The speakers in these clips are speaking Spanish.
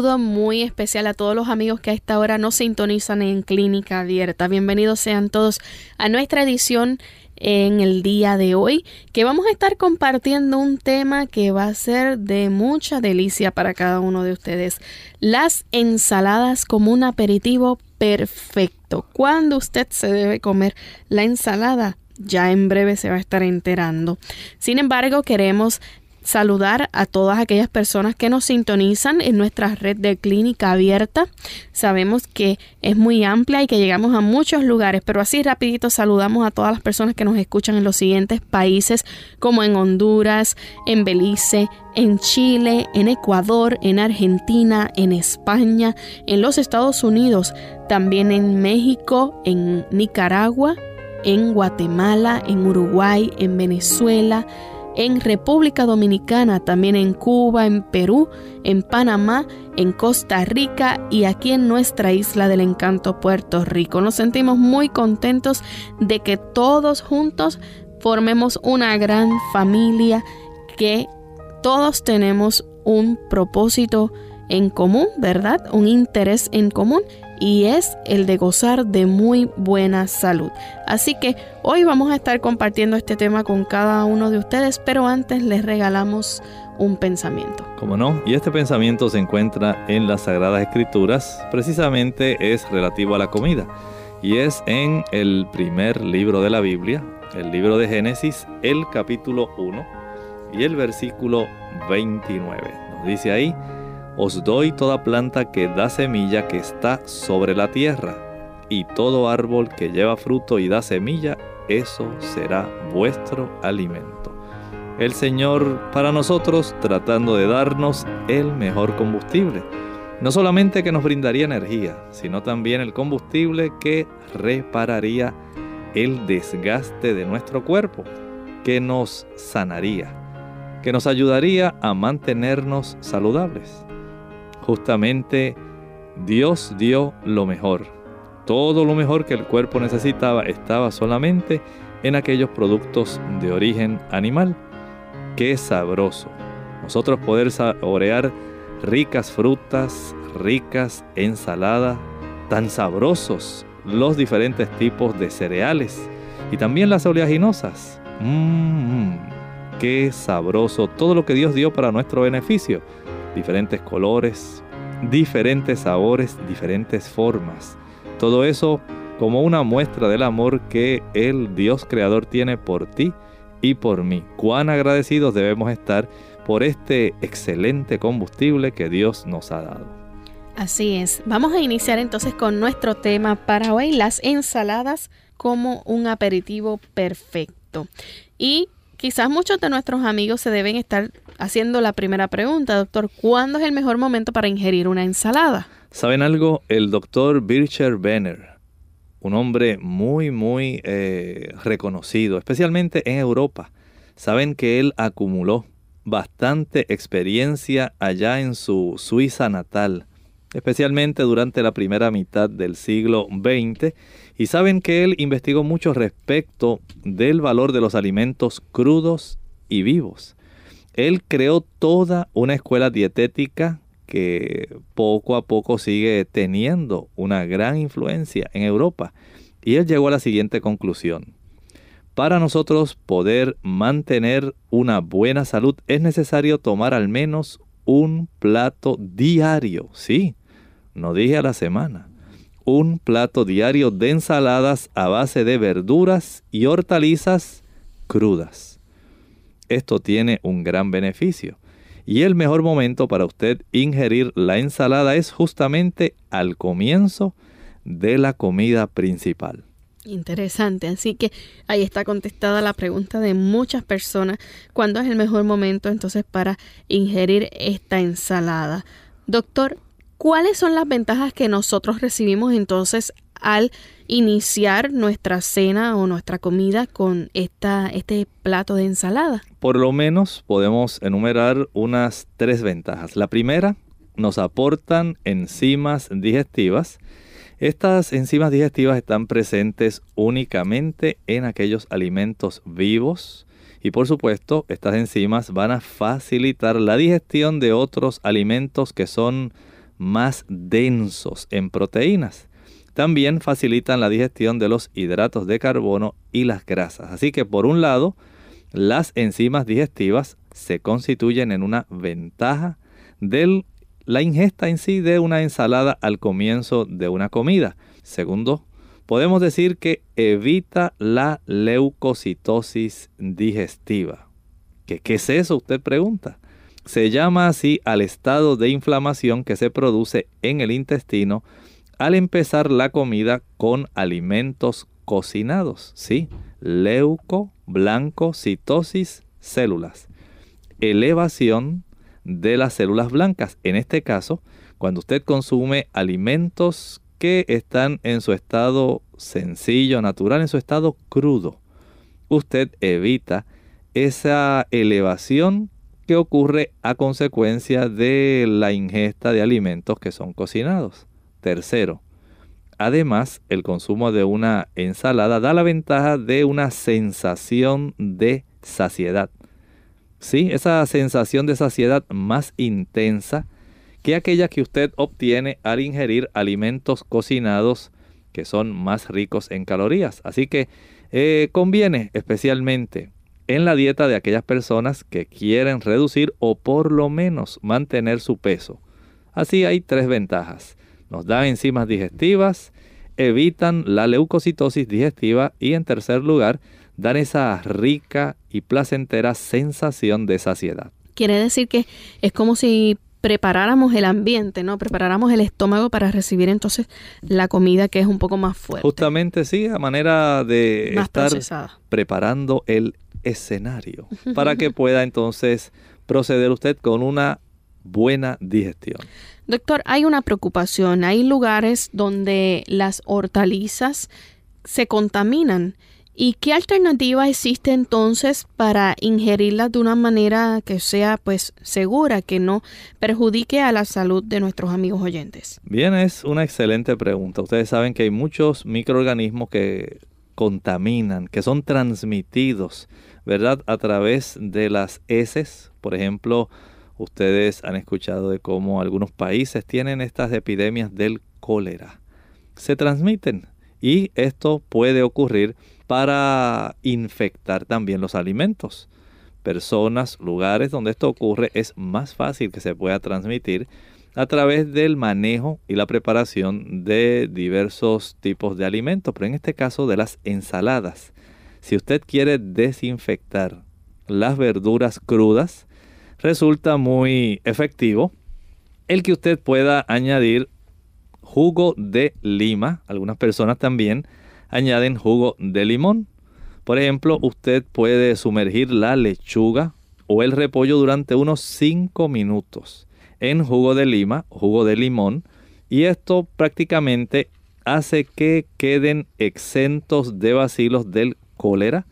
Saludo muy especial a todos los amigos que a esta hora nos sintonizan en Clínica Abierta. Bienvenidos sean todos a nuestra edición en el día de hoy, que vamos a estar compartiendo un tema que va a ser de mucha delicia para cada uno de ustedes. Las ensaladas como un aperitivo perfecto. ¿Cuándo usted se debe comer la ensalada? ya en breve se va a estar enterando. Sin embargo, queremos saludar a todas aquellas personas que nos sintonizan en nuestra red de clínica abierta. Sabemos que es muy amplia y que llegamos a muchos lugares, pero así rapidito saludamos a todas las personas que nos escuchan en los siguientes países como en Honduras, en Belice, en Chile, en Ecuador, en Argentina, en España, en los Estados Unidos, también en México, en Nicaragua, en Guatemala, en Uruguay, en Venezuela, en República Dominicana, también en Cuba, en Perú, en Panamá, en Costa Rica y aquí en nuestra isla del encanto Puerto Rico. Nos sentimos muy contentos de que todos juntos formemos una gran familia, que todos tenemos un propósito en común, ¿verdad? Un interés en común y es el de gozar de muy buena salud. Así que hoy vamos a estar compartiendo este tema con cada uno de ustedes, pero antes les regalamos un pensamiento. Como no, y este pensamiento se encuentra en las Sagradas Escrituras, precisamente es relativo a la comida, y es en el primer libro de la Biblia, el libro de Génesis, el capítulo 1 y el versículo 29. Nos dice ahí, os doy toda planta que da semilla que está sobre la tierra, y todo árbol que lleva fruto y da semilla, eso será vuestro alimento. El Señor para nosotros tratando de darnos el mejor combustible. No solamente que nos brindaría energía, sino también el combustible que repararía el desgaste de nuestro cuerpo, que nos sanaría, que nos ayudaría a mantenernos saludables justamente Dios dio lo mejor. Todo lo mejor que el cuerpo necesitaba estaba solamente en aquellos productos de origen animal. Qué sabroso. Nosotros poder saborear ricas frutas, ricas ensaladas, tan sabrosos los diferentes tipos de cereales y también las oleaginosas. Mmm, qué sabroso todo lo que Dios dio para nuestro beneficio diferentes colores, diferentes sabores, diferentes formas. Todo eso como una muestra del amor que el Dios Creador tiene por ti y por mí. Cuán agradecidos debemos estar por este excelente combustible que Dios nos ha dado. Así es. Vamos a iniciar entonces con nuestro tema para hoy, las ensaladas como un aperitivo perfecto. Y quizás muchos de nuestros amigos se deben estar haciendo la primera pregunta, doctor, ¿cuándo es el mejor momento para ingerir una ensalada? ¿Saben algo? El doctor Bircher Benner, un hombre muy, muy eh, reconocido, especialmente en Europa, saben que él acumuló bastante experiencia allá en su Suiza natal, especialmente durante la primera mitad del siglo XX, y saben que él investigó mucho respecto del valor de los alimentos crudos y vivos. Él creó toda una escuela dietética que poco a poco sigue teniendo una gran influencia en Europa. Y él llegó a la siguiente conclusión. Para nosotros poder mantener una buena salud es necesario tomar al menos un plato diario. Sí, no dije a la semana. Un plato diario de ensaladas a base de verduras y hortalizas crudas esto tiene un gran beneficio. Y el mejor momento para usted ingerir la ensalada es justamente al comienzo de la comida principal. Interesante, así que ahí está contestada la pregunta de muchas personas, ¿cuándo es el mejor momento entonces para ingerir esta ensalada? Doctor, ¿cuáles son las ventajas que nosotros recibimos entonces al iniciar nuestra cena o nuestra comida con esta, este plato de ensalada? Por lo menos podemos enumerar unas tres ventajas. La primera, nos aportan enzimas digestivas estas enzimas digestivas están presentes únicamente en aquellos alimentos vivos y por supuesto estas enzimas van a facilitar la digestión de otros alimentos que son más densos en proteínas. También facilitan la digestión de los hidratos de carbono y las grasas. Así que por un lado, las enzimas digestivas se constituyen en una ventaja del la ingesta en sí de una ensalada al comienzo de una comida. Segundo, podemos decir que evita la leucocitosis digestiva. ¿Qué, ¿Qué es eso? Usted pregunta. Se llama así al estado de inflamación que se produce en el intestino al empezar la comida con alimentos cocinados. Sí, leuco, blanco, citosis, células. Elevación de las células blancas. En este caso, cuando usted consume alimentos que están en su estado sencillo, natural, en su estado crudo, usted evita esa elevación ocurre a consecuencia de la ingesta de alimentos que son cocinados. Tercero, además, el consumo de una ensalada da la ventaja de una sensación de saciedad. Sí, esa sensación de saciedad más intensa que aquella que usted obtiene al ingerir alimentos cocinados que son más ricos en calorías. Así que eh, conviene especialmente en la dieta de aquellas personas que quieren reducir o por lo menos mantener su peso. Así hay tres ventajas. Nos dan enzimas digestivas, evitan la leucocitosis digestiva y en tercer lugar dan esa rica y placentera sensación de saciedad. Quiere decir que es como si preparáramos el ambiente, ¿no? Preparáramos el estómago para recibir entonces la comida que es un poco más fuerte. Justamente sí, a manera de estar preparando el escenario para que pueda entonces proceder usted con una buena digestión. Doctor, hay una preocupación. Hay lugares donde las hortalizas se contaminan ¿Y qué alternativa existe entonces para ingerirlas de una manera que sea pues segura, que no perjudique a la salud de nuestros amigos oyentes? Bien, es una excelente pregunta. Ustedes saben que hay muchos microorganismos que contaminan, que son transmitidos, ¿verdad? A través de las heces. Por ejemplo, ustedes han escuchado de cómo algunos países tienen estas epidemias del cólera. Se transmiten y esto puede ocurrir para infectar también los alimentos. Personas, lugares donde esto ocurre es más fácil que se pueda transmitir a través del manejo y la preparación de diversos tipos de alimentos, pero en este caso de las ensaladas. Si usted quiere desinfectar las verduras crudas, resulta muy efectivo el que usted pueda añadir jugo de lima, algunas personas también añaden jugo de limón. Por ejemplo, usted puede sumergir la lechuga o el repollo durante unos 5 minutos en jugo de lima, jugo de limón, y esto prácticamente hace que queden exentos de bacilos del cólera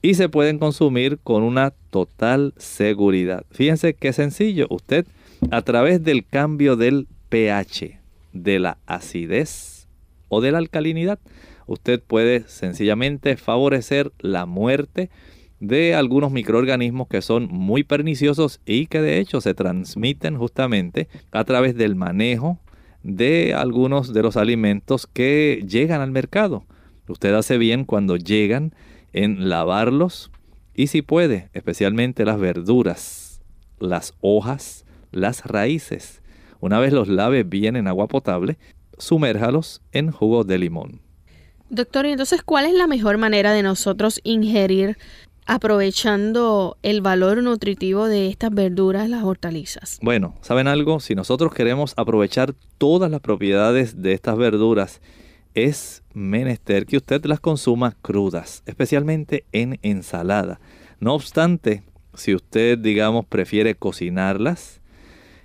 y se pueden consumir con una total seguridad. Fíjense qué sencillo, usted a través del cambio del pH, de la acidez o de la alcalinidad, usted puede sencillamente favorecer la muerte de algunos microorganismos que son muy perniciosos y que de hecho se transmiten justamente a través del manejo de algunos de los alimentos que llegan al mercado. Usted hace bien cuando llegan en lavarlos y si puede, especialmente las verduras, las hojas, las raíces. Una vez los lave bien en agua potable, sumérjalos en jugo de limón. Doctor, y entonces, ¿cuál es la mejor manera de nosotros ingerir aprovechando el valor nutritivo de estas verduras, las hortalizas? Bueno, ¿saben algo? Si nosotros queremos aprovechar todas las propiedades de estas verduras, es menester que usted las consuma crudas, especialmente en ensalada. No obstante, si usted, digamos, prefiere cocinarlas,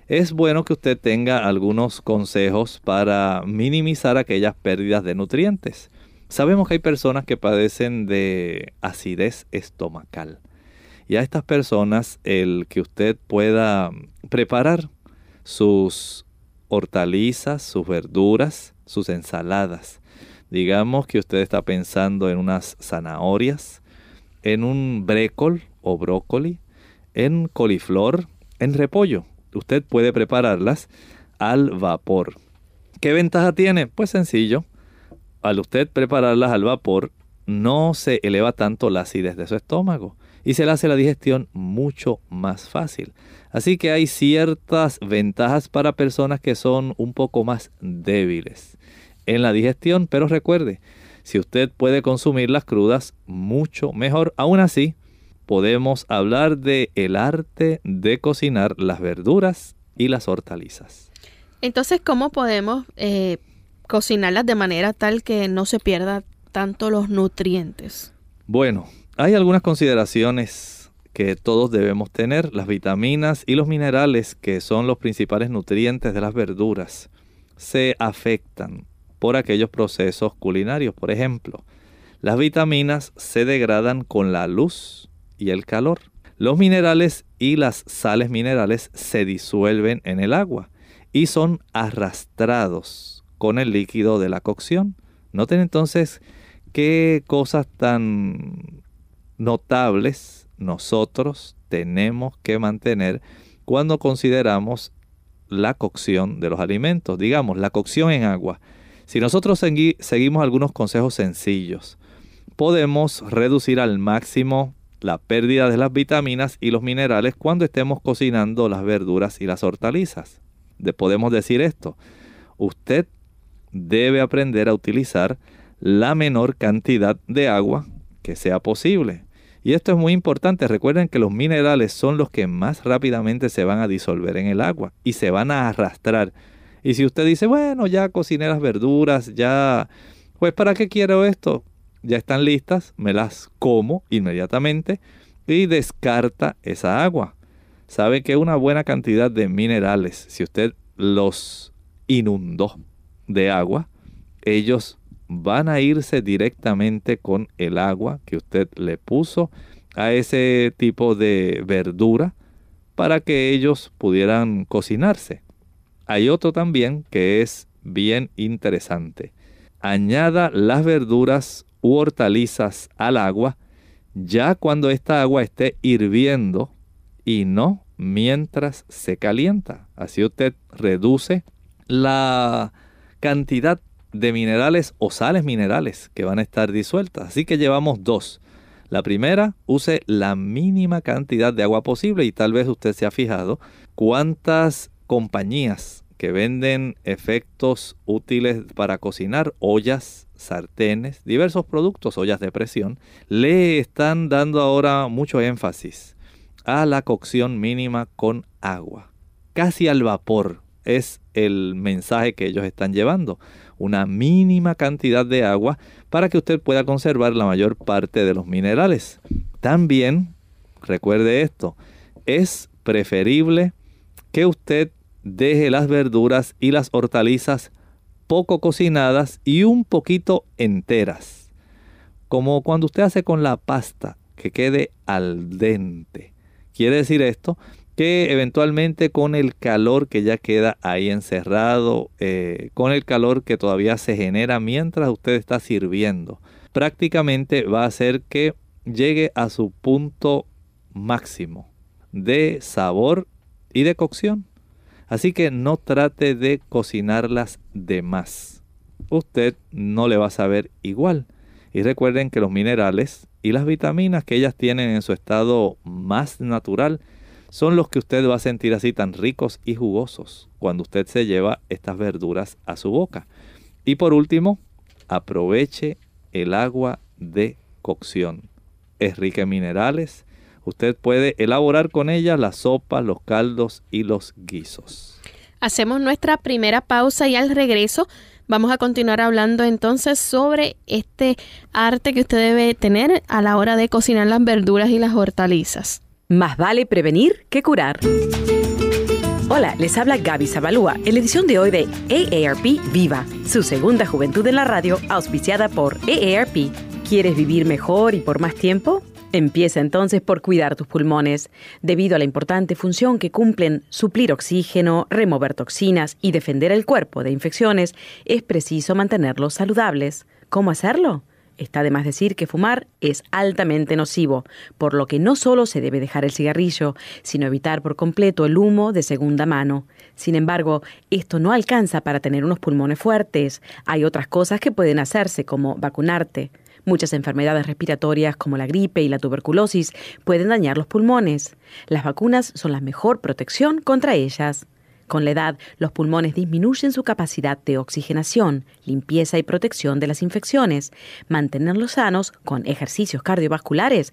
es bueno que usted tenga algunos consejos para minimizar aquellas pérdidas de nutrientes. Sabemos que hay personas que padecen de acidez estomacal. Y a estas personas el que usted pueda preparar sus hortalizas, sus verduras, sus ensaladas. Digamos que usted está pensando en unas zanahorias, en un brécol o brócoli, en coliflor, en repollo. Usted puede prepararlas al vapor. ¿Qué ventaja tiene? Pues sencillo al usted prepararlas al vapor, no se eleva tanto la acidez de su estómago y se le hace la digestión mucho más fácil. Así que hay ciertas ventajas para personas que son un poco más débiles en la digestión, pero recuerde, si usted puede consumirlas crudas, mucho mejor. Aún así, podemos hablar de el arte de cocinar las verduras y las hortalizas. Entonces, ¿cómo podemos eh, cocinarlas de manera tal que no se pierda tanto los nutrientes? Bueno, hay algunas consideraciones que todos debemos tener. Las vitaminas y los minerales, que son los principales nutrientes de las verduras, se afectan por aquellos procesos culinarios. Por ejemplo, las vitaminas se degradan con la luz y el calor. Los minerales y las sales minerales se disuelven en el agua y son arrastrados con el líquido de la cocción. Noten entonces qué cosas tan notables nosotros tenemos que mantener cuando consideramos la cocción de los alimentos. Digamos, la cocción en agua. Si nosotros seguimos algunos consejos sencillos, podemos reducir al máximo la pérdida de las vitaminas y los minerales cuando estemos cocinando las verduras y las hortalizas. podemos decir esto. Usted debe aprender a utilizar la menor cantidad de agua que sea posible. Y esto es muy importante. Recuerden que los minerales son los que más rápidamente se van a disolver en el agua y se van a arrastrar. Y si usted dice, bueno, ya cociné las verduras, ya, pues ¿para qué quiero esto? Ya están listas, me las como inmediatamente y descarta esa agua. Sabe que una buena cantidad de minerales, si usted los inundó de agua, ellos van a irse directamente con el agua que usted le puso a ese tipo de verdura para que ellos pudieran cocinarse. Hay otro también que es bien interesante. Añada las verduras u hortalizas al agua ya cuando esta agua esté hirviendo y no mientras se calienta. Así usted reduce la cantidad de minerales o sales minerales que van a estar disueltas. Así que llevamos dos. La primera, use la mínima cantidad de agua posible y tal vez usted se ha fijado cuántas compañías que venden efectos útiles para cocinar, ollas, sartenes, diversos productos, ollas de presión, le están dando ahora mucho énfasis a la cocción mínima con agua, casi al vapor, es el mensaje que ellos están llevando. Una mínima cantidad de agua para que usted pueda conservar la mayor parte de los minerales. También, recuerde esto, es preferible que usted deje las verduras y las hortalizas poco cocinadas y un poquito enteras. Como cuando usted hace con la pasta, que quede al dente. Quiere decir esto que eventualmente con el calor que ya queda ahí encerrado, eh, con el calor que todavía se genera mientras usted está sirviendo, prácticamente va a hacer que llegue a su punto máximo de sabor y de cocción. Así que no trate de cocinarlas de más. Usted no le va a saber igual. Y recuerden que los minerales y las vitaminas que ellas tienen en su estado más natural son los que usted va a sentir así tan ricos y jugosos cuando usted se lleva estas verduras a su boca. Y por último, aproveche el agua de cocción. es rica en minerales. Usted puede elaborar con ella las sopas, los caldos y los guisos. Hacemos nuestra primera pausa y al regreso vamos a continuar hablando entonces sobre este arte que usted debe tener a la hora de cocinar las verduras y las hortalizas. Más vale prevenir que curar. Hola, les habla Gaby Zabalúa en la edición de hoy de AARP Viva, su segunda juventud en la radio, auspiciada por AARP. ¿Quieres vivir mejor y por más tiempo? Empieza entonces por cuidar tus pulmones. Debido a la importante función que cumplen suplir oxígeno, remover toxinas y defender el cuerpo de infecciones, es preciso mantenerlos saludables. ¿Cómo hacerlo? Está de más decir que fumar es altamente nocivo, por lo que no solo se debe dejar el cigarrillo, sino evitar por completo el humo de segunda mano. Sin embargo, esto no alcanza para tener unos pulmones fuertes. Hay otras cosas que pueden hacerse, como vacunarte. Muchas enfermedades respiratorias como la gripe y la tuberculosis pueden dañar los pulmones. Las vacunas son la mejor protección contra ellas. Con la edad, los pulmones disminuyen su capacidad de oxigenación, limpieza y protección de las infecciones. Mantenerlos sanos con ejercicios cardiovasculares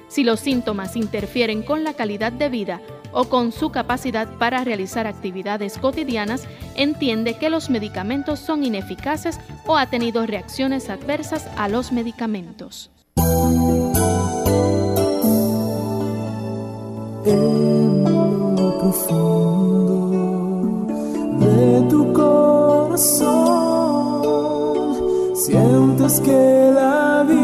Si los síntomas interfieren con la calidad de vida o con su capacidad para realizar actividades cotidianas, entiende que los medicamentos son ineficaces o ha tenido reacciones adversas a los medicamentos. de tu corazón sientes que la vida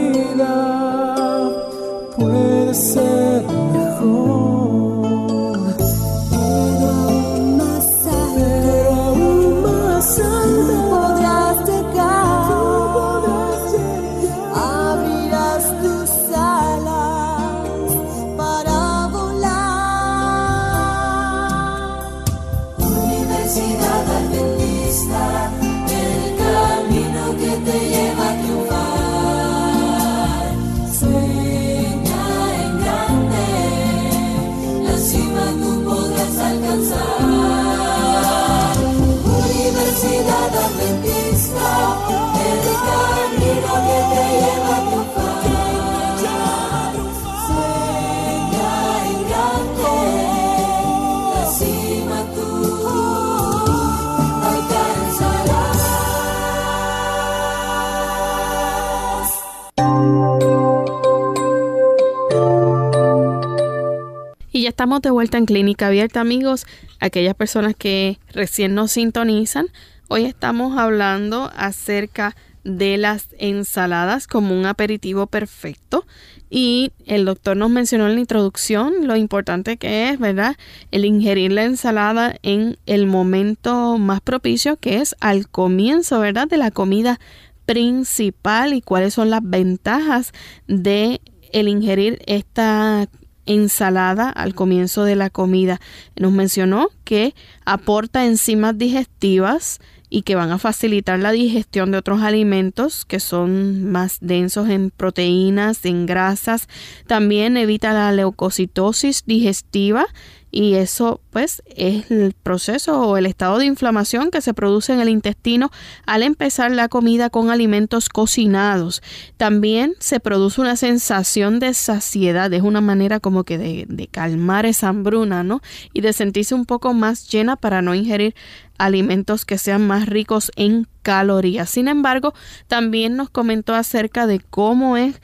de vuelta en Clínica Abierta, amigos. Aquellas personas que recién nos sintonizan, hoy estamos hablando acerca de las ensaladas como un aperitivo perfecto. Y el doctor nos mencionó en la introducción lo importante que es, ¿verdad? El ingerir la ensalada en el momento más propicio, que es al comienzo, ¿verdad? De la comida principal y cuáles son las ventajas de el ingerir esta ensalada al comienzo de la comida. Nos mencionó que aporta enzimas digestivas y que van a facilitar la digestión de otros alimentos que son más densos en proteínas, en grasas. También evita la leucocitosis digestiva y eso pues es el proceso o el estado de inflamación que se produce en el intestino al empezar la comida con alimentos cocinados. También se produce una sensación de saciedad, es una manera como que de, calmar esa hambruna, ¿no? Y de sentirse un poco más llena para no ingerir alimentos que sean más ricos en calorías. Sin embargo, también nos comentó acerca de cómo es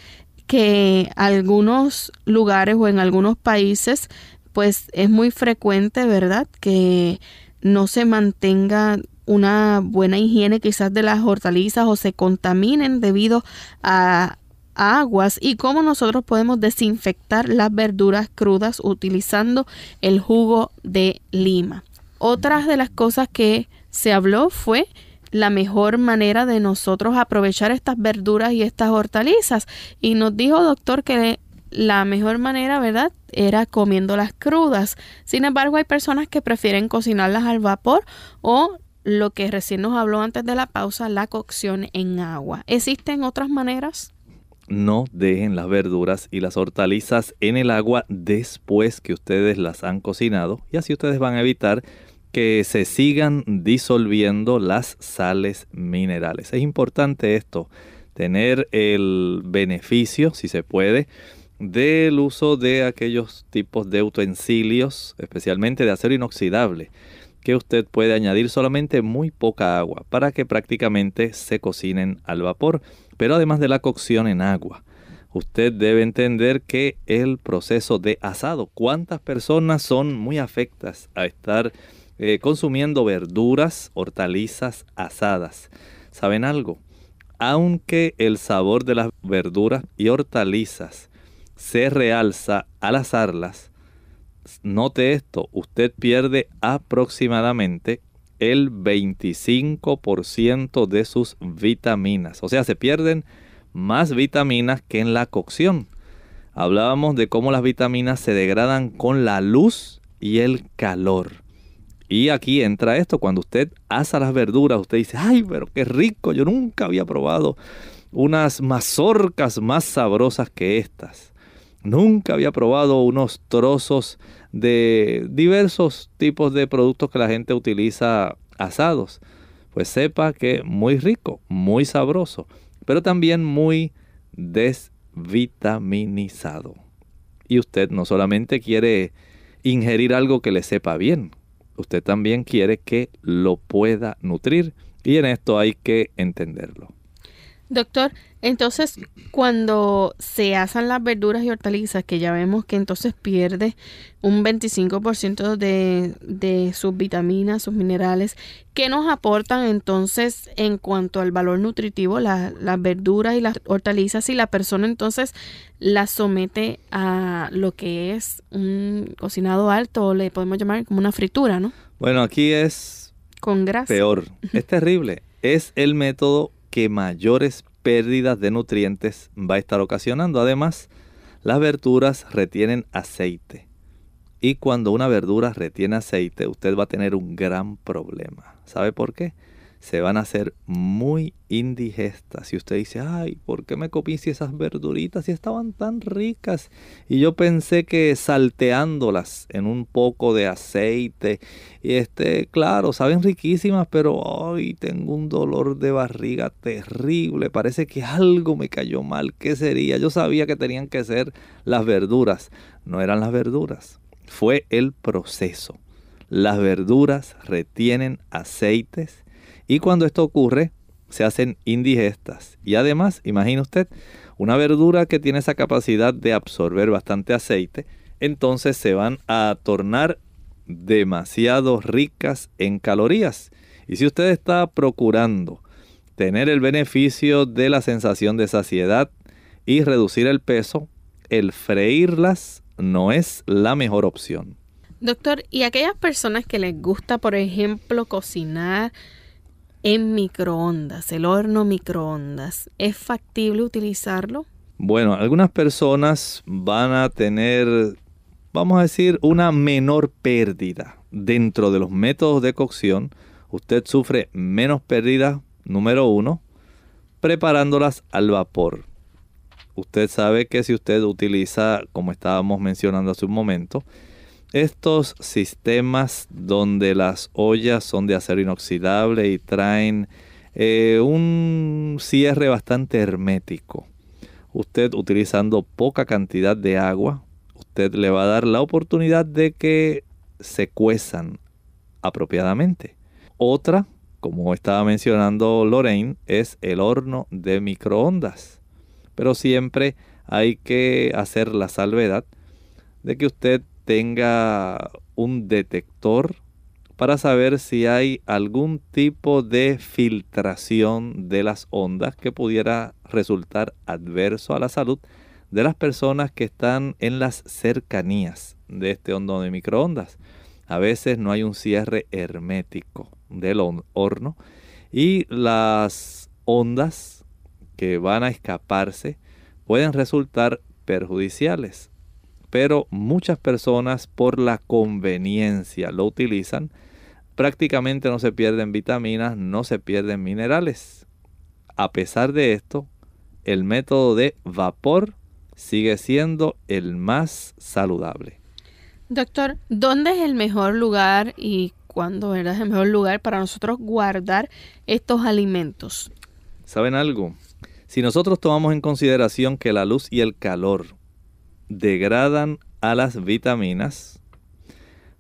que algunos lugares o en algunos países pues es muy frecuente, ¿verdad? Que no se mantenga una buena higiene quizás de las hortalizas o se contaminen debido a aguas y cómo nosotros podemos desinfectar las verduras crudas utilizando el jugo de lima. Otras de las cosas que se habló fue la mejor manera de nosotros aprovechar estas verduras y estas hortalizas. Y nos dijo, doctor, que la mejor manera, ¿verdad? Era comiéndolas crudas. Sin embargo, hay personas que prefieren cocinarlas al vapor o lo que recién nos habló antes de la pausa, la cocción en agua. ¿Existen otras maneras? No dejen las verduras y las hortalizas en el agua después que ustedes las han cocinado y así ustedes van a evitar que se sigan disolviendo las sales minerales. Es importante esto, tener el beneficio, si se puede, del uso de aquellos tipos de utensilios, especialmente de acero inoxidable, que usted puede añadir solamente muy poca agua para que prácticamente se cocinen al vapor, pero además de la cocción en agua. Usted debe entender que el proceso de asado, cuántas personas son muy afectas a estar eh, consumiendo verduras, hortalizas asadas. ¿Saben algo? Aunque el sabor de las verduras y hortalizas se realza al asarlas, note esto, usted pierde aproximadamente el 25% de sus vitaminas. O sea, se pierden más vitaminas que en la cocción. Hablábamos de cómo las vitaminas se degradan con la luz y el calor. Y aquí entra esto, cuando usted asa las verduras, usted dice, ay, pero qué rico, yo nunca había probado unas mazorcas más sabrosas que estas. Nunca había probado unos trozos de diversos tipos de productos que la gente utiliza asados. Pues sepa que muy rico, muy sabroso, pero también muy desvitaminizado. Y usted no solamente quiere ingerir algo que le sepa bien, usted también quiere que lo pueda nutrir y en esto hay que entenderlo. Doctor, entonces cuando se asan las verduras y hortalizas, que ya vemos que entonces pierde un 25% de, de sus vitaminas, sus minerales, ¿qué nos aportan entonces en cuanto al valor nutritivo las verduras y las hortalizas si la persona entonces las somete a lo que es un cocinado alto o le podemos llamar como una fritura, ¿no? Bueno, aquí es con grasa. Peor, es terrible. Es el método que mayores pérdidas de nutrientes va a estar ocasionando. Además, las verduras retienen aceite. Y cuando una verdura retiene aceite, usted va a tener un gran problema. ¿Sabe por qué? Se van a hacer muy indigestas. Y usted dice, ay, ¿por qué me comí si esas verduritas si estaban tan ricas? Y yo pensé que salteándolas en un poco de aceite, y este, claro, saben riquísimas, pero ay, tengo un dolor de barriga terrible. Parece que algo me cayó mal. ¿Qué sería? Yo sabía que tenían que ser las verduras. No eran las verduras. Fue el proceso. Las verduras retienen aceites y cuando esto ocurre, se hacen indigestas. Y además, imagine usted, una verdura que tiene esa capacidad de absorber bastante aceite, entonces se van a tornar demasiado ricas en calorías. Y si usted está procurando tener el beneficio de la sensación de saciedad y reducir el peso, el freírlas no es la mejor opción. Doctor, ¿y aquellas personas que les gusta, por ejemplo, cocinar en microondas, el horno microondas. ¿Es factible utilizarlo? Bueno, algunas personas van a tener, vamos a decir, una menor pérdida dentro de los métodos de cocción. Usted sufre menos pérdida, número uno, preparándolas al vapor. Usted sabe que si usted utiliza, como estábamos mencionando hace un momento, estos sistemas donde las ollas son de acero inoxidable y traen eh, un cierre bastante hermético. Usted utilizando poca cantidad de agua, usted le va a dar la oportunidad de que se cuezan apropiadamente. Otra, como estaba mencionando Lorraine, es el horno de microondas. Pero siempre hay que hacer la salvedad de que usted tenga un detector para saber si hay algún tipo de filtración de las ondas que pudiera resultar adverso a la salud de las personas que están en las cercanías de este horno de microondas. A veces no hay un cierre hermético del horno y las ondas que van a escaparse pueden resultar perjudiciales. Pero muchas personas por la conveniencia lo utilizan. Prácticamente no se pierden vitaminas, no se pierden minerales. A pesar de esto, el método de vapor sigue siendo el más saludable. Doctor, ¿dónde es el mejor lugar y cuándo es el mejor lugar para nosotros guardar estos alimentos? ¿Saben algo? Si nosotros tomamos en consideración que la luz y el calor degradan a las vitaminas,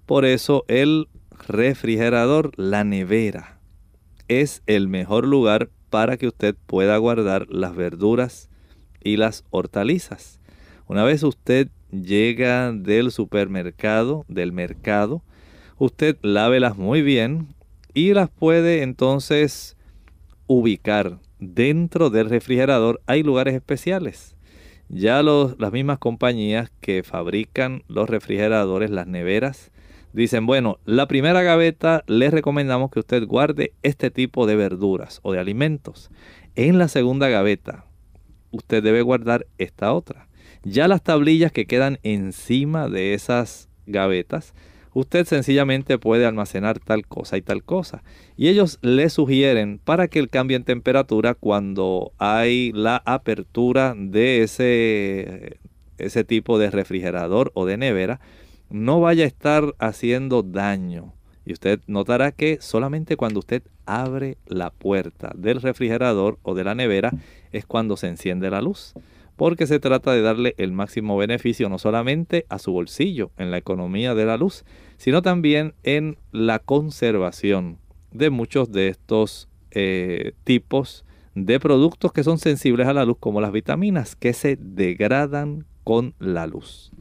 por eso el refrigerador, la nevera, es el mejor lugar para que usted pueda guardar las verduras y las hortalizas. Una vez usted llega del supermercado, del mercado, usted lávelas muy bien y las puede entonces ubicar dentro del refrigerador hay lugares especiales. Ya las mismas compañías que fabrican los refrigeradores, las neveras, dicen, bueno, la primera gaveta les recomendamos que usted guarde este tipo de verduras o de alimentos. En la segunda gaveta, usted debe guardar esta otra. Ya las tablillas que quedan encima de esas gavetas usted sencillamente puede almacenar tal cosa y tal cosa. Y ellos le sugieren para que el cambio en temperatura cuando hay la apertura de ese, ese tipo de refrigerador o de nevera no vaya a estar haciendo daño. Y usted notará que solamente cuando usted abre la puerta del refrigerador o de la nevera es cuando se enciende la luz porque se trata de darle el máximo beneficio no solamente a su bolsillo en la economía de la luz, sino también en la conservación de muchos de estos eh, tipos de productos que son sensibles a la luz, como las vitaminas, que se degradan con la luz.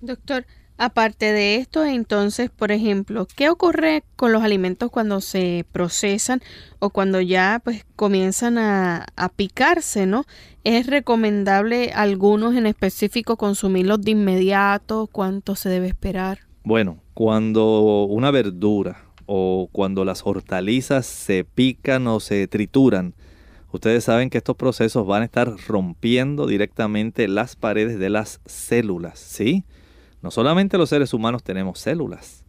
Doctor, Aparte de esto, entonces, por ejemplo, ¿qué ocurre con los alimentos cuando se procesan o cuando ya pues comienzan a, a picarse, ¿no? ¿Es recomendable algunos en específico consumirlos de inmediato? ¿Cuánto se debe esperar? Bueno, cuando una verdura o cuando las hortalizas se pican o se trituran, ustedes saben que estos procesos van a estar rompiendo directamente las paredes de las células, ¿sí? No solamente los seres humanos tenemos células,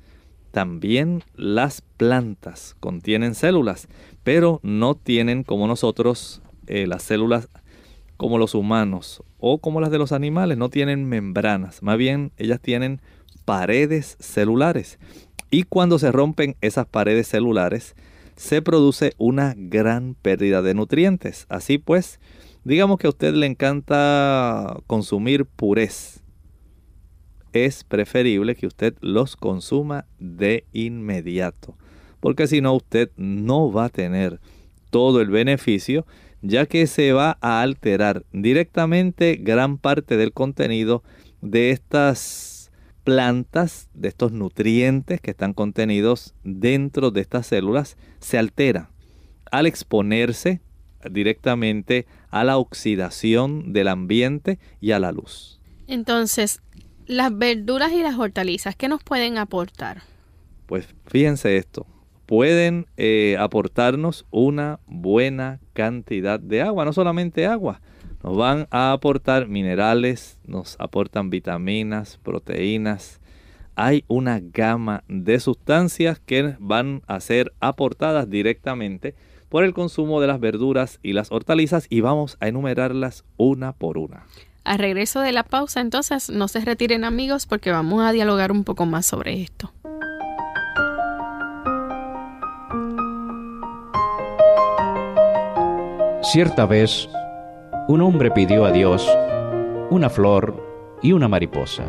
también las plantas contienen células, pero no tienen como nosotros eh, las células como los humanos o como las de los animales, no tienen membranas, más bien ellas tienen paredes celulares. Y cuando se rompen esas paredes celulares, se produce una gran pérdida de nutrientes. Así pues, digamos que a usted le encanta consumir purés es preferible que usted los consuma de inmediato, porque si no usted no va a tener todo el beneficio, ya que se va a alterar directamente gran parte del contenido de estas plantas, de estos nutrientes que están contenidos dentro de estas células, se altera al exponerse directamente a la oxidación del ambiente y a la luz. Entonces, las verduras y las hortalizas, ¿qué nos pueden aportar? Pues fíjense esto, pueden eh, aportarnos una buena cantidad de agua, no solamente agua, nos van a aportar minerales, nos aportan vitaminas, proteínas. Hay una gama de sustancias que van a ser aportadas directamente por el consumo de las verduras y las hortalizas y vamos a enumerarlas una por una. A regreso de la pausa, entonces no se retiren amigos porque vamos a dialogar un poco más sobre esto. Cierta vez, un hombre pidió a Dios una flor y una mariposa,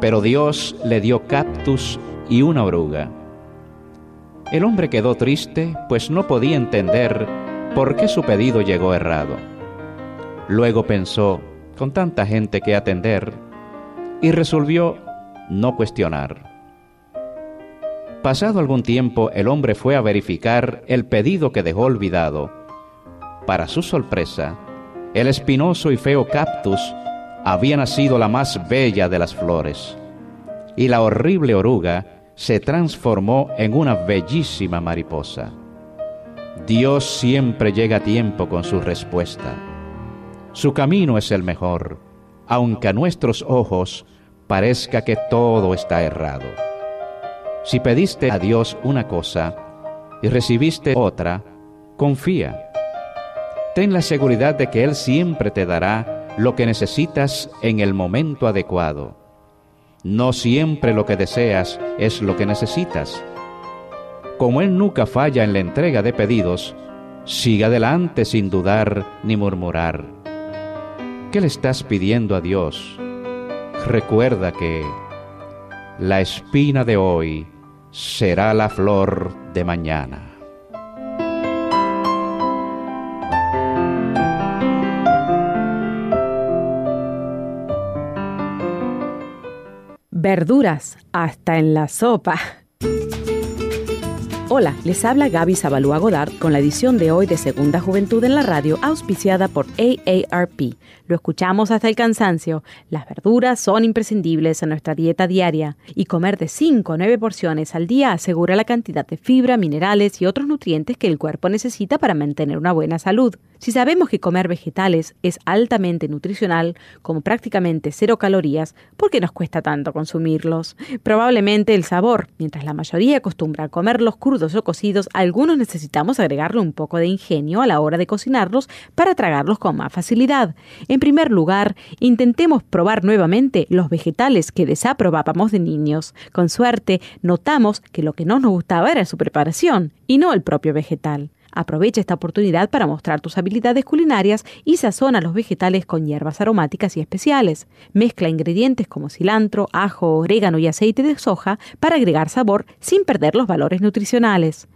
pero Dios le dio cactus y una oruga. El hombre quedó triste, pues no podía entender por qué su pedido llegó errado. Luego pensó, con tanta gente que atender, y resolvió no cuestionar. Pasado algún tiempo, el hombre fue a verificar el pedido que dejó olvidado para su sorpresa, el espinoso y feo cactus había nacido la más bella de las flores, y la horrible oruga se transformó en una bellísima mariposa. Dios siempre llega a tiempo con su respuesta. Su camino es el mejor, aunque a nuestros ojos parezca que todo está errado. Si pediste a Dios una cosa y recibiste otra, confía ten la seguridad de que Él siempre te dará lo que necesitas en el momento adecuado. No siempre lo que deseas es lo que necesitas. Como Él nunca falla en la entrega de pedidos, siga adelante sin dudar ni murmurar. ¿Qué le estás pidiendo a Dios? Recuerda que la espina de hoy será la flor de mañana. Verduras hasta en la sopa. Hola, les habla Gaby Zabalúa Godard con la edición de hoy de Segunda Juventud en la Radio, auspiciada por AARP. Lo escuchamos hasta el cansancio. Las verduras son imprescindibles en nuestra dieta diaria y comer de 5 a 9 porciones al día asegura la cantidad de fibra, minerales y otros nutrientes que el cuerpo necesita para mantener una buena salud. Si sabemos que comer vegetales es altamente nutricional, como prácticamente cero calorías, ¿por qué nos cuesta tanto consumirlos? Probablemente el sabor. Mientras la mayoría acostumbra a comerlos crudos o cocidos, algunos necesitamos agregarle un poco de ingenio a la hora de cocinarlos para tragarlos con más facilidad. Primer lugar, intentemos probar nuevamente los vegetales que desaprobábamos de niños. Con suerte, notamos que lo que no nos gustaba era su preparación y no el propio vegetal. Aprovecha esta oportunidad para mostrar tus habilidades culinarias y sazona los vegetales con hierbas aromáticas y especiales. Mezcla ingredientes como cilantro, ajo, orégano y aceite de soja para agregar sabor sin perder los valores nutricionales.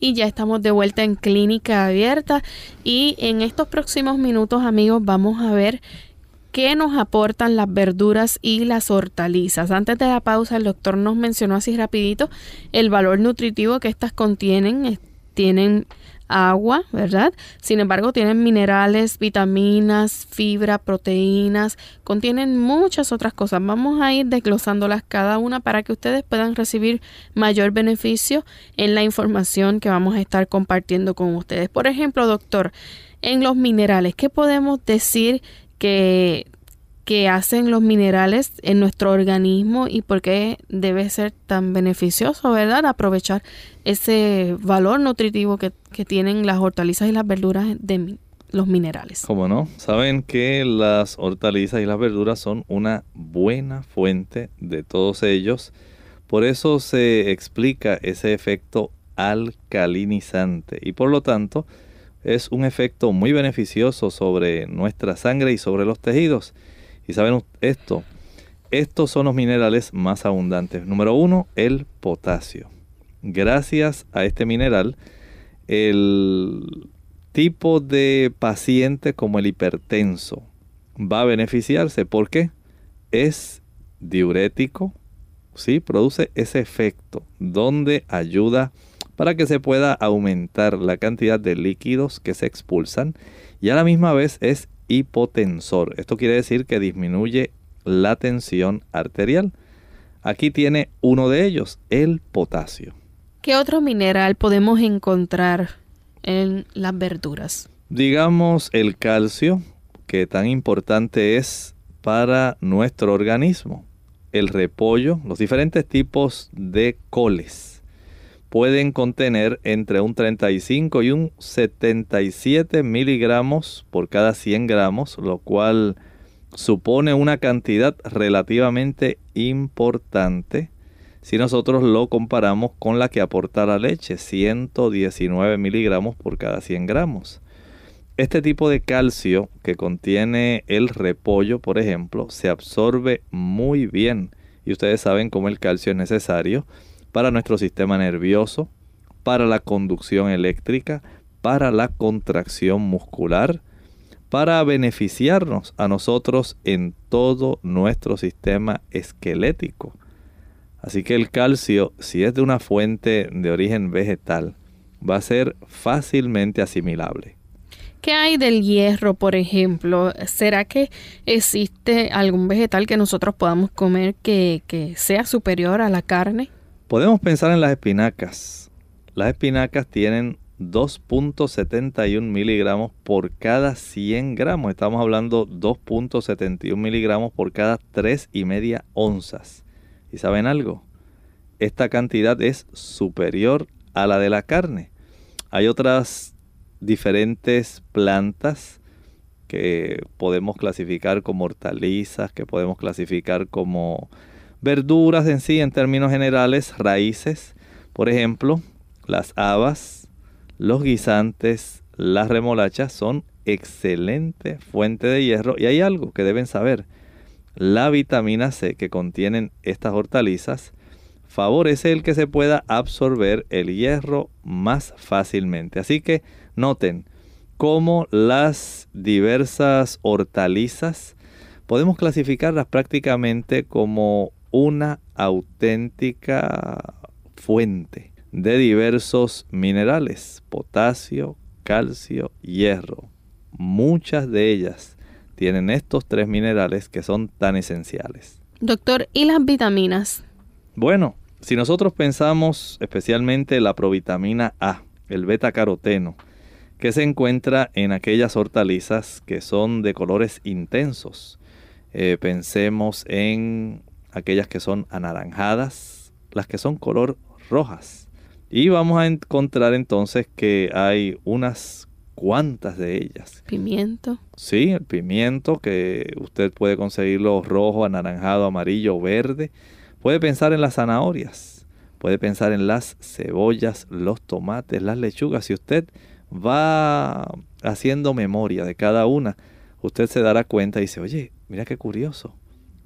y ya estamos de vuelta en clínica abierta y en estos próximos minutos amigos vamos a ver qué nos aportan las verduras y las hortalizas. Antes de la pausa el doctor nos mencionó así rapidito el valor nutritivo que estas contienen. Tienen agua, ¿verdad? Sin embargo, tienen minerales, vitaminas, fibra, proteínas, contienen muchas otras cosas. Vamos a ir desglosándolas cada una para que ustedes puedan recibir mayor beneficio en la información que vamos a estar compartiendo con ustedes. Por ejemplo, doctor, en los minerales, ¿qué podemos decir que que hacen los minerales en nuestro organismo y por qué debe ser tan beneficioso, ¿verdad? Aprovechar ese valor nutritivo que, tienen las hortalizas y las verduras de los minerales. ¿Cómo no? Saben que las hortalizas y las verduras son una buena fuente de todos ellos. Por eso se explica ese efecto alcalinizante y por lo tanto es un efecto muy beneficioso sobre nuestra sangre y sobre los tejidos. Y saben esto, estos son los minerales más abundantes. Número uno, el potasio. Gracias a este mineral, el tipo de paciente como el hipertenso va a beneficiarse. ¿Por qué? Es diurético, ¿sí? Produce ese efecto donde ayuda para que se pueda aumentar la cantidad de líquidos que se expulsan y a la misma vez es hipotensor. Esto quiere decir que disminuye la tensión arterial. Aquí tiene uno de ellos, el potasio. ¿Qué otro mineral podemos encontrar en las verduras? Digamos el calcio, que tan importante es para nuestro organismo. El repollo, los diferentes tipos de coles pueden contener entre un 35 y un 77 miligramos por cada 100 gramos, lo cual supone una cantidad relativamente importante si nosotros lo comparamos con la que aporta la leche, 119 miligramos por cada 100 gramos. Este tipo de calcio que contiene el repollo, por ejemplo, se absorbe muy bien. Y ustedes saben cómo el calcio es necesario para nuestro sistema nervioso, para la conducción eléctrica, para la contracción muscular, para beneficiarnos a nosotros en todo nuestro sistema esquelético. Así que el calcio, si es de una fuente de origen vegetal, va a ser fácilmente asimilable. ¿Qué hay del hierro, por ejemplo? ¿Será que existe algún vegetal que nosotros podamos comer que, que sea superior a la carne? Podemos pensar en las espinacas. Las espinacas tienen 2.71 miligramos por cada 100 gramos. Estamos hablando 2.71 miligramos por cada 3 y media onzas. ¿Y saben algo? Esta cantidad es superior a la de la carne. Hay otras diferentes plantas que podemos clasificar como hortalizas, que podemos clasificar como verduras en sí, en términos generales, raíces. Por ejemplo, las habas, los guisantes, las remolachas son excelente fuente de hierro y hay algo que deben saber. La vitamina C que contienen estas hortalizas favorece el que se pueda absorber el hierro más fácilmente. Así que noten cómo las diversas hortalizas podemos clasificarlas prácticamente como una auténtica fuente de diversos minerales, potasio, calcio, hierro. Muchas de ellas tienen estos tres minerales que son tan esenciales. Doctor, ¿y las vitaminas? Bueno, si nosotros pensamos especialmente la provitamina A, el beta caroteno, que se encuentra en aquellas hortalizas que son de colores intensos. Eh, pensemos en aquellas que son anaranjadas, las que son color rojas. Y vamos a encontrar entonces que hay unas cuantas de ellas. Pimiento. Sí, el pimiento que usted puede conseguirlo rojo, anaranjado, amarillo, verde. Puede pensar en las zanahorias, puede pensar en las cebollas, los tomates, las lechugas. Si usted va haciendo memoria de cada una, usted se dará cuenta y dice, oye, mira qué curioso.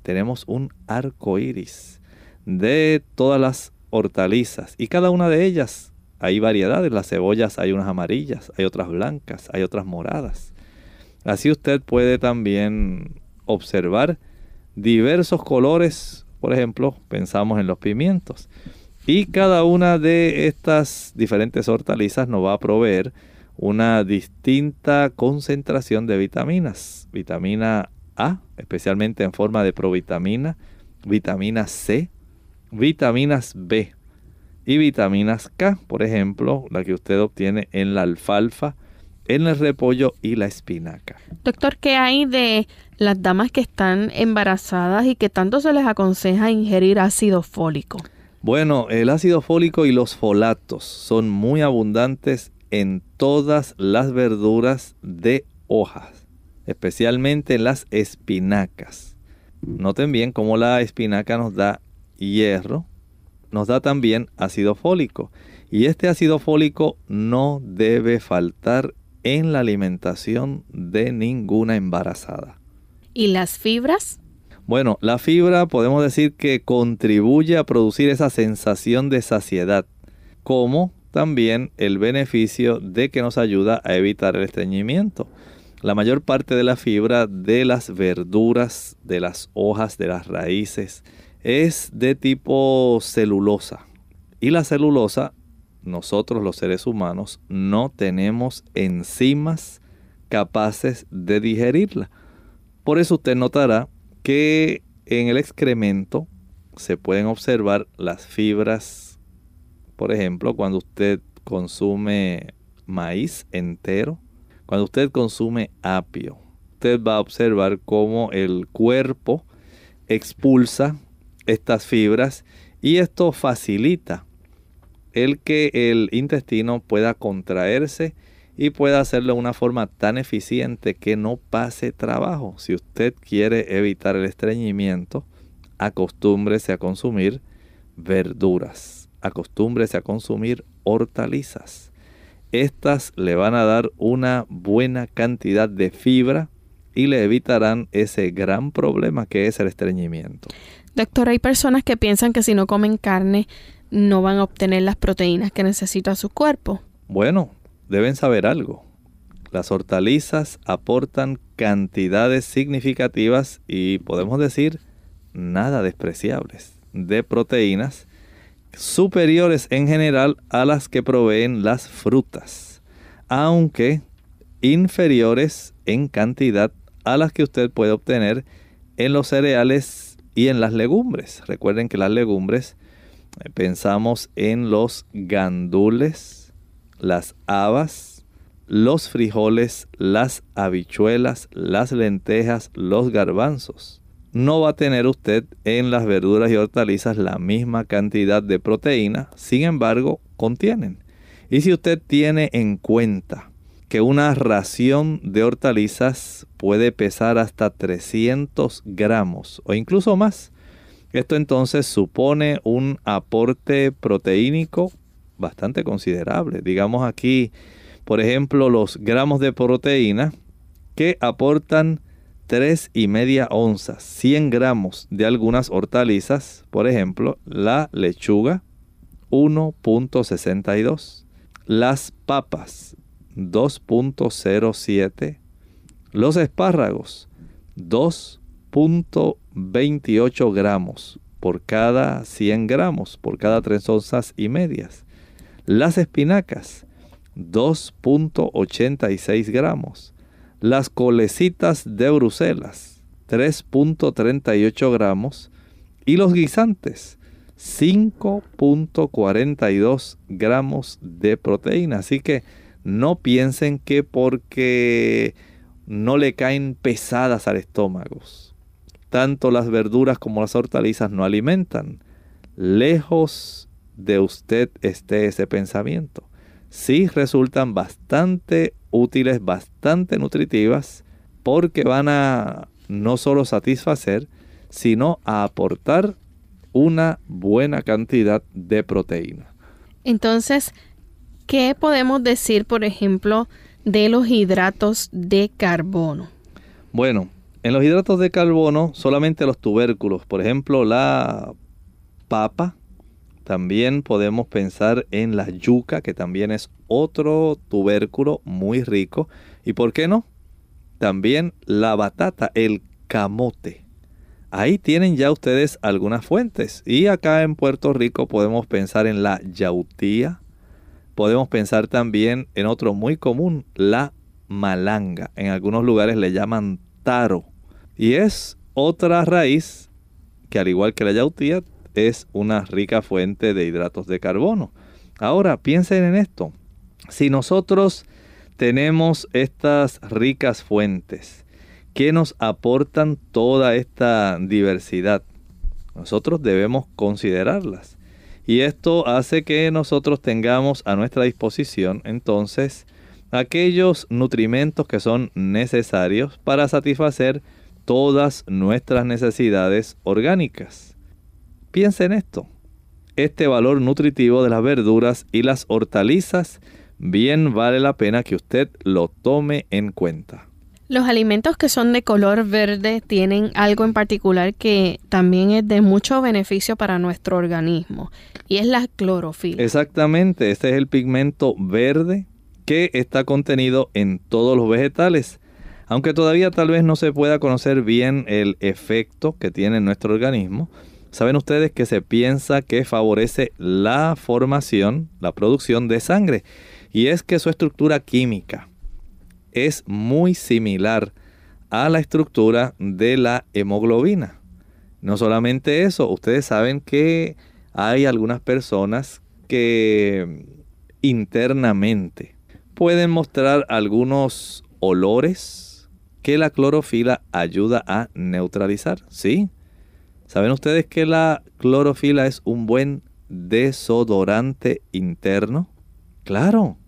Tenemos un arco iris de todas las hortalizas y cada una de ellas hay variedades. Las cebollas hay unas amarillas, hay otras blancas, hay otras moradas. Así usted puede también observar diversos colores. Por ejemplo, pensamos en los pimientos. Y cada una de estas diferentes hortalizas nos va a proveer una distinta concentración de vitaminas. Vitamina A, especialmente en forma de provitamina, vitamina C, vitaminas B y vitaminas K, por ejemplo, la que usted obtiene en la alfalfa, en el repollo y la espinaca. Doctor, ¿qué hay de las damas que están embarazadas y que tanto se les aconseja ingerir ácido fólico? Bueno, el ácido fólico y los folatos son muy abundantes en todas las verduras de hojas, especialmente en las espinacas. Noten bien cómo la espinaca nos da hierro, nos da también ácido fólico. Y este ácido fólico no debe faltar en la alimentación de ninguna embarazada. ¿Y las fibras? Bueno, la fibra podemos decir que contribuye a producir esa sensación de saciedad, como también el beneficio de que nos ayuda a evitar el estreñimiento. La mayor parte de la fibra de las verduras, de las hojas, de las raíces, es de tipo celulosa. Y la celulosa, nosotros los seres humanos, no tenemos enzimas capaces de digerirla. Por eso usted notará que en el excremento se pueden observar las fibras. Por ejemplo, cuando usted consume maíz entero, cuando usted consume apio, usted va a observar cómo el cuerpo expulsa estas fibras y esto facilita el que el intestino pueda contraerse y pueda hacerlo de una forma tan eficiente que no pase trabajo. Si usted quiere evitar el estreñimiento, acostúmbrese a consumir verduras, acostúmbrese a consumir hortalizas. Estas le van a dar una buena cantidad de fibra y le evitarán ese gran problema que es el estreñimiento. Doctor, hay personas que piensan que si no comen carne no van a obtener las proteínas que necesita su cuerpo. Bueno, deben saber algo. Las hortalizas aportan cantidades significativas y podemos decir nada despreciables de proteínas superiores en general a las que proveen las frutas, aunque inferiores en cantidad a las que usted puede obtener en los cereales y en las legumbres. Recuerden que las legumbres eh, pensamos en los gandules, las habas, los frijoles, las habichuelas, las lentejas, los garbanzos. No va a tener usted en las verduras y hortalizas la misma cantidad de proteína, sin embargo, contienen. Y si usted tiene en cuenta que una ración de hortalizas puede pesar hasta 300 gramos o incluso más, esto entonces supone un aporte proteínico bastante considerable. Digamos aquí, por ejemplo, los gramos de proteína que aportan 3 y media onzas, 100 gramos de algunas hortalizas, por ejemplo, la lechuga 1.62, las papas 2.07, los espárragos 2.28 gramos por cada 100 gramos, por cada 3 onzas y medias. Las espinacas 2.86 gramos. Las colecitas de Bruselas 3.38 gramos. Y los guisantes 5.42 gramos de proteína. Así que no piensen que porque no le caen pesadas al estómago. Tanto las verduras como las hortalizas no alimentan. Lejos de usted esté ese pensamiento. Sí resultan bastante útiles, bastante nutritivas, porque van a no solo satisfacer, sino a aportar una buena cantidad de proteína. Entonces, ¿Qué podemos decir, por ejemplo, de los hidratos de carbono? Bueno, en los hidratos de carbono solamente los tubérculos, por ejemplo, la papa, también podemos pensar en la yuca, que también es otro tubérculo muy rico. ¿Y por qué no? También la batata, el camote. Ahí tienen ya ustedes algunas fuentes. Y acá en Puerto Rico podemos pensar en la yautía, Podemos pensar también en otro muy común, la malanga. En algunos lugares le llaman taro. Y es otra raíz que al igual que la yautía es una rica fuente de hidratos de carbono. Ahora piensen en esto. Si nosotros tenemos estas ricas fuentes que nos aportan toda esta diversidad, nosotros debemos considerarlas. Y esto hace que nosotros tengamos a nuestra disposición entonces aquellos nutrimentos que son necesarios para satisfacer todas nuestras necesidades orgánicas. Piensen en esto. Este valor nutritivo de las verduras y las hortalizas bien vale la pena que usted lo tome en cuenta. Los alimentos que son de color verde tienen algo en particular que también es de mucho beneficio para nuestro organismo y es la clorofila. Exactamente, este es el pigmento verde que está contenido en todos los vegetales. Aunque todavía tal vez no se pueda conocer bien el efecto que tiene en nuestro organismo, saben ustedes que se piensa que favorece la formación, la producción de sangre. Y es que su estructura química, es muy similar a la estructura de la hemoglobina. No solamente eso, ustedes saben que hay algunas personas que internamente pueden mostrar algunos olores que la clorofila ayuda a neutralizar. ¿Sí? ¿Saben ustedes que la clorofila es un buen desodorante interno? Claro.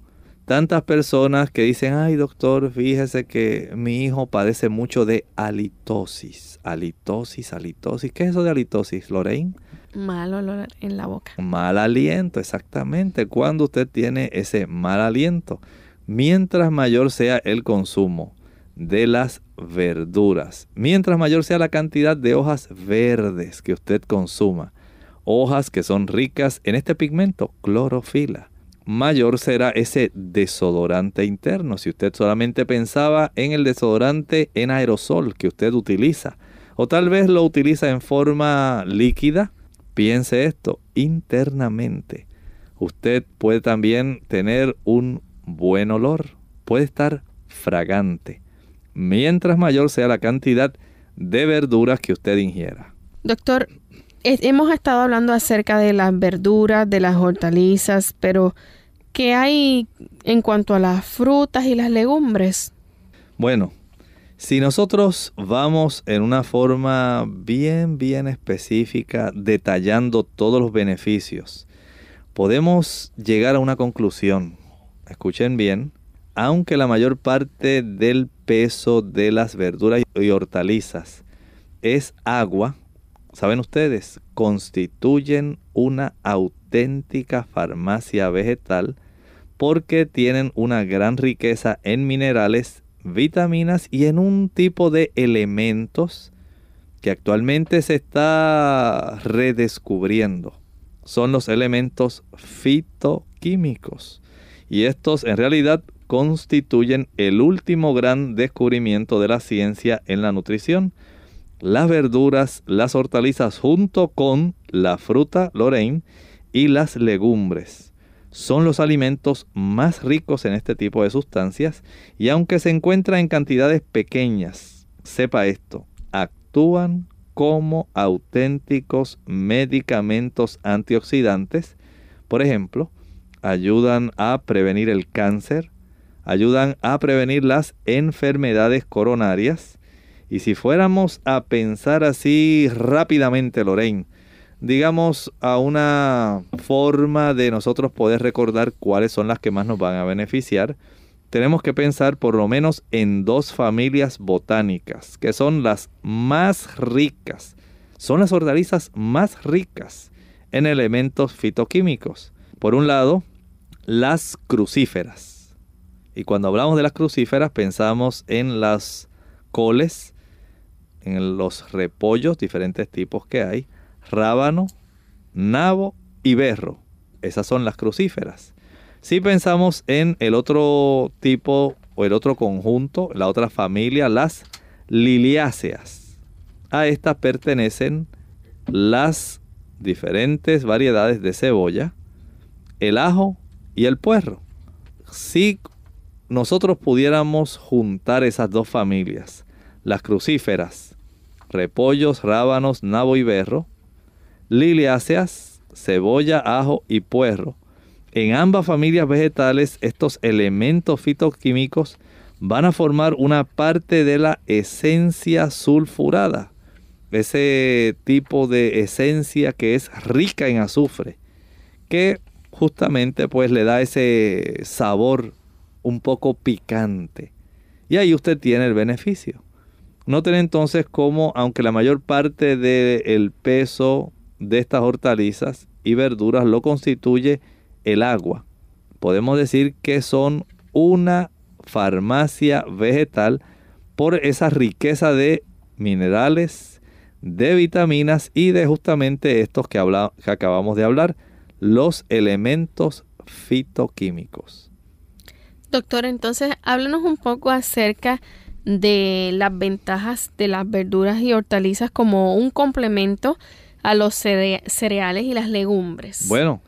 Tantas personas que dicen, ay doctor, fíjese que mi hijo padece mucho de halitosis. Halitosis, halitosis. ¿Qué es eso de halitosis, Lorraine? Mal olor en la boca. Mal aliento, exactamente. Cuando usted tiene ese mal aliento. Mientras mayor sea el consumo de las verduras, mientras mayor sea la cantidad de hojas verdes que usted consuma, hojas que son ricas en este pigmento, clorofila, mayor será ese desodorante interno. Si usted solamente pensaba en el desodorante en aerosol que usted utiliza, o tal vez lo utiliza en forma líquida, piense esto, internamente. Usted puede también tener un buen olor, puede estar fragante, mientras mayor sea la cantidad de verduras que usted ingiera. Doctor, hemos estado hablando acerca de las verduras, de las hortalizas, pero ¿qué hay en cuanto a las frutas y las legumbres? Bueno, si nosotros vamos en una forma bien, bien específica, detallando todos los beneficios, podemos llegar a una conclusión. Escuchen bien, aunque la mayor parte del peso de las verduras y hortalizas es agua, saben ustedes, constituyen una auténtica farmacia vegetal porque tienen una gran riqueza en minerales, vitaminas y en un tipo de elementos que actualmente se está redescubriendo. Son los elementos fitoquímicos. Y estos en realidad constituyen el último gran descubrimiento de la ciencia en la nutrición las verduras, las hortalizas junto con la fruta Lorraine y las legumbres. Son los alimentos más ricos en este tipo de sustancias y aunque se encuentran en cantidades pequeñas, sepa esto, actúan como auténticos medicamentos antioxidantes. Por ejemplo, ayudan a prevenir el cáncer, ayudan a prevenir las enfermedades coronarias, y si fuéramos a pensar así rápidamente, Lorraine, digamos a una forma de nosotros poder recordar cuáles son las que más nos van a beneficiar, tenemos que pensar por lo menos en dos familias botánicas, que son las más ricas, son las hortalizas más ricas en elementos fitoquímicos. Por un lado, las crucíferas. Y cuando hablamos de las crucíferas pensamos en las coles, en los repollos, diferentes tipos que hay, rábano, nabo y berro. Esas son las crucíferas. Si pensamos en el otro tipo o el otro conjunto, la otra familia, las liliáceas. A estas pertenecen las diferentes variedades de cebolla, el ajo y el puerro. Si nosotros pudiéramos juntar esas dos familias, las crucíferas repollos, rábanos, nabo y berro, liliáceas, cebolla, ajo y puerro. En ambas familias vegetales, estos elementos fitoquímicos van a formar una parte de la esencia sulfurada, ese tipo de esencia que es rica en azufre, que justamente pues le da ese sabor un poco picante. Y ahí usted tiene el beneficio. Noten entonces cómo, aunque la mayor parte del peso de estas hortalizas y verduras lo constituye el agua, podemos decir que son una farmacia vegetal por esa riqueza de minerales, de vitaminas y de justamente estos que, que acabamos de hablar, los elementos fitoquímicos. Doctor, entonces háblanos un poco acerca de las ventajas de las verduras y hortalizas como un complemento a los cereales y las legumbres. Bueno,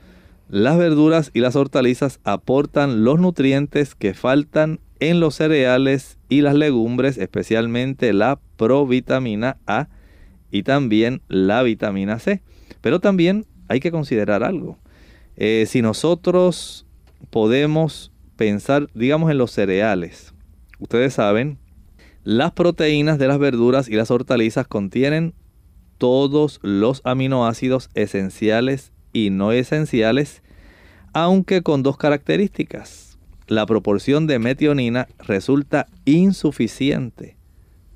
las verduras y las hortalizas aportan los nutrientes que faltan en los cereales y las legumbres, especialmente la provitamina A y también la vitamina C. Pero también hay que considerar algo. Eh, si nosotros podemos pensar, digamos, en los cereales, ustedes saben, las proteínas de las verduras y las hortalizas contienen todos los aminoácidos esenciales y no esenciales, aunque con dos características. La proporción de metionina resulta insuficiente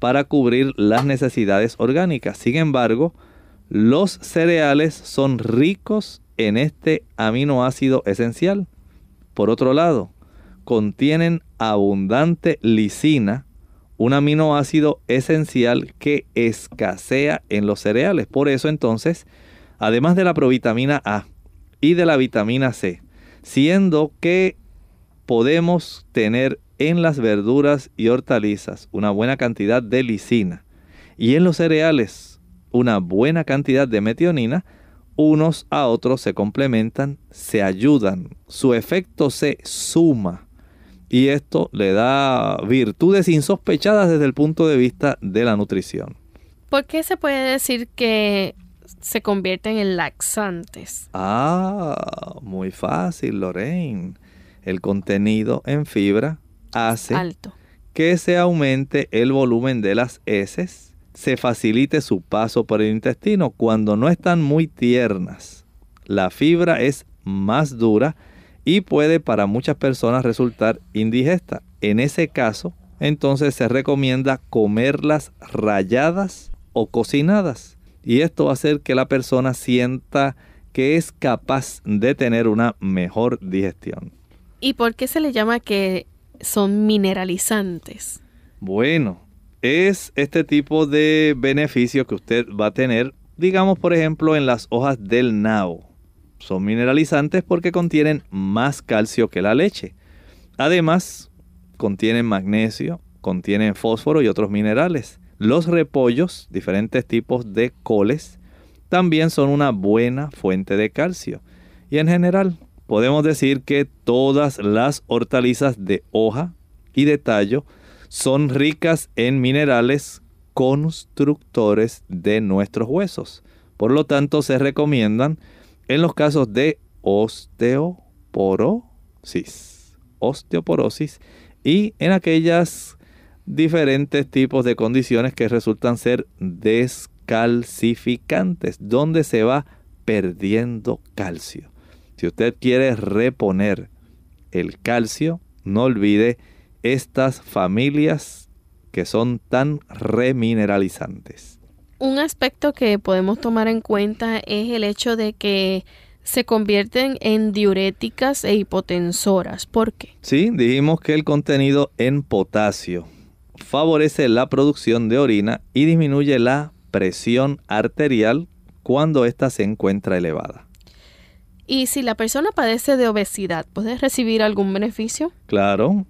para cubrir las necesidades orgánicas. Sin embargo, los cereales son ricos en este aminoácido esencial. Por otro lado, contienen abundante lisina, un aminoácido esencial que escasea en los cereales. Por eso entonces, además de la provitamina A y de la vitamina C, siendo que podemos tener en las verduras y hortalizas una buena cantidad de lisina y en los cereales una buena cantidad de metionina, unos a otros se complementan, se ayudan, su efecto se suma y esto le da virtudes insospechadas desde el punto de vista de la nutrición. ¿Por qué se puede decir que se convierten en laxantes? Ah, muy fácil, Lorraine. El contenido en fibra hace que se aumente el volumen de las heces, se facilite su paso por el intestino. Cuando no están muy tiernas, la fibra es más dura y puede para muchas personas resultar indigesta. En ese caso, entonces se recomienda comerlas rayadas o cocinadas. Y esto va a hacer que la persona sienta que es capaz de tener una mejor digestión. ¿Y por qué se le llama que son mineralizantes? Bueno, es este tipo de beneficio que usted va a tener, digamos por ejemplo en las hojas del nao son mineralizantes porque contienen más calcio que la leche. Además, contienen magnesio, contienen fósforo y otros minerales. Los repollos, diferentes tipos de coles, también son una buena fuente de calcio. Y en general, podemos decir que todas las hortalizas de hoja y de tallo son ricas en minerales constructores de nuestros huesos. Por lo tanto, se recomiendan en los casos de osteoporosis, osteoporosis y en aquellas diferentes tipos de condiciones que resultan ser descalcificantes, donde se va perdiendo calcio. Si usted quiere reponer el calcio, no olvide estas familias que son tan remineralizantes un aspecto que podemos tomar en cuenta es el hecho de que se convierten en diuréticas e hipotensoras. ¿Por qué? Sí, dijimos que el contenido en potasio favorece la producción de orina y disminuye la presión arterial cuando ésta se encuentra elevada. ¿Y si la persona padece de obesidad, puede recibir algún beneficio? Claro,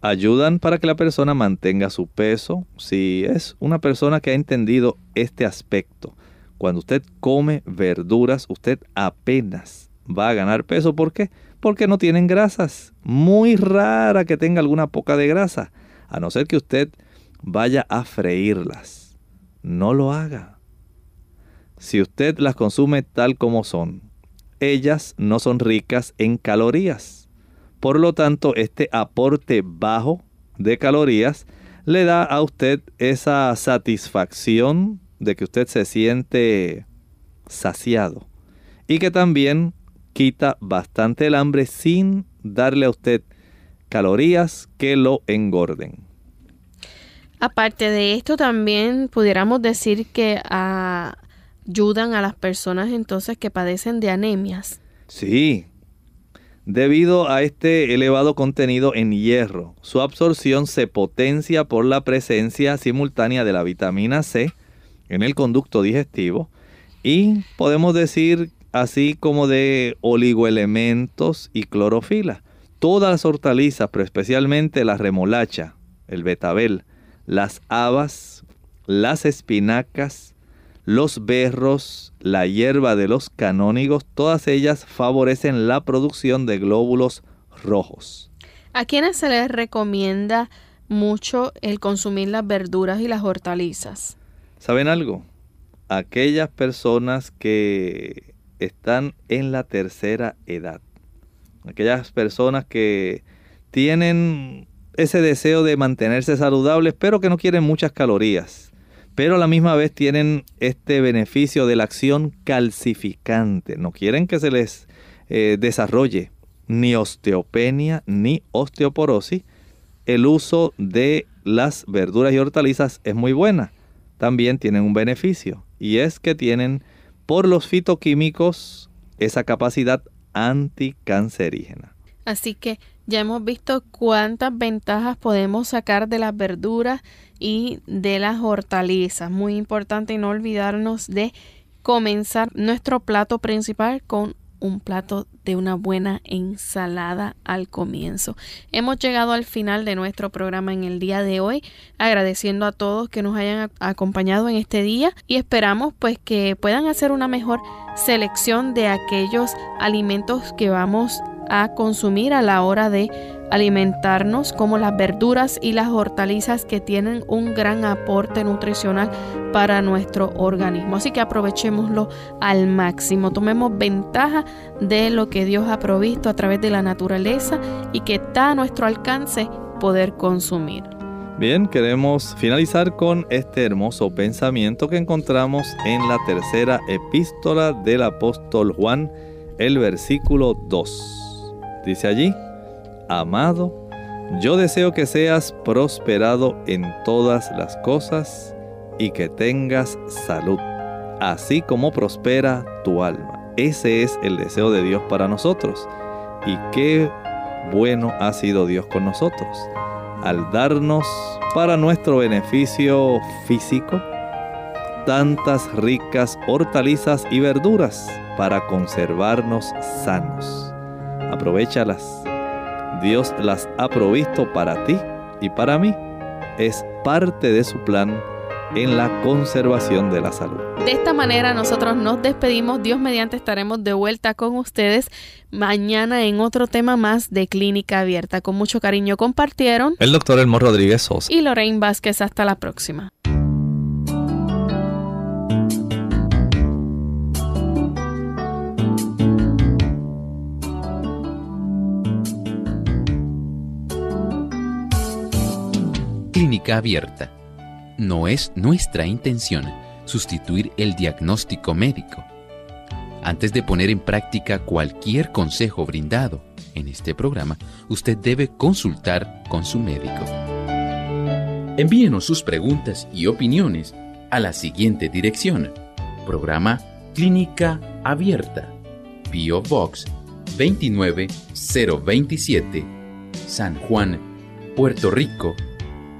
ayudan para que la persona mantenga su peso. Si es una persona que ha entendido este aspecto, cuando usted come verduras, usted apenas va a ganar peso. ¿Por qué? Porque no tienen grasas. Muy rara que tenga alguna poca de grasa. A no ser que usted vaya a freírlas. No lo haga. Si usted las consume tal como son, ellas no son ricas en calorías por lo tanto, este aporte bajo de calorías le da a usted esa satisfacción de que usted se siente saciado y que también quita bastante el hambre sin darle a usted calorías que lo engorden. Aparte de esto, también pudiéramos decir que ayudan a las personas entonces que padecen de anemias. Sí, Debido a este elevado contenido en hierro, su absorción se potencia por la presencia simultánea de la vitamina C en el conducto digestivo y podemos decir así como de oligoelementos y clorofila. Todas las hortalizas, pero especialmente la remolacha, el betabel, las habas, las espinacas, los berros, la hierba de los canónigos, todas ellas favorecen la producción de glóbulos rojos. ¿A quienes se les recomienda mucho el consumir las verduras y las hortalizas? ¿Saben algo? aquellas personas que están en la tercera edad. Aquellas personas que tienen ese deseo de mantenerse saludables, pero que no quieren muchas calorías. Pero a la misma vez tienen este beneficio de la acción calcificante. No quieren que se les eh, desarrolle ni osteopenia ni osteoporosis. El uso de las verduras y hortalizas es muy buena. También tienen un beneficio y es que tienen por los fitoquímicos esa capacidad anticancerígena. Así que ya hemos visto cuántas ventajas podemos sacar de las verduras y de las hortalizas. Muy importante no olvidarnos de comenzar nuestro plato principal con un plato de una buena ensalada al comienzo. Hemos llegado al final de nuestro programa en el día de hoy, agradeciendo a todos que nos hayan acompañado en este día y esperamos pues que puedan hacer una mejor selección de aquellos alimentos que vamos a consumir a la hora de alimentarnos, como las verduras y las hortalizas que tienen un gran aporte nutricional para nuestro organismo. Así que aprovechémoslo al máximo, tomemos ventaja de lo que Dios ha provisto a través de la naturaleza y que está a nuestro alcance poder consumir. Bien, queremos finalizar con este hermoso pensamiento que encontramos en la tercera epístola del apóstol Juan, el versículo 2. Dice allí, amado, yo deseo que seas prosperado en todas las cosas y que tengas salud, así como prospera tu alma. Ese es el deseo de Dios para nosotros. Y qué bueno ha sido Dios con nosotros al darnos para nuestro beneficio físico tantas ricas hortalizas y verduras para conservarnos sanos aprovechalas. Dios las ha provisto para ti y para mí. Es parte de su plan en la conservación de la salud. De esta manera nosotros nos despedimos. Dios mediante estaremos de vuelta con ustedes mañana en otro tema más de Clínica Abierta. Con mucho cariño compartieron el doctor Elmo Rodríguez Sosa y Lorraine Vázquez. Hasta la próxima. Clínica Abierta. No es nuestra intención sustituir el diagnóstico médico. Antes de poner en práctica cualquier consejo brindado en este programa, usted debe consultar con su médico. Envíenos sus preguntas y opiniones a la siguiente dirección. Programa Clínica Abierta. Bio Box 29027, San Juan, Puerto Rico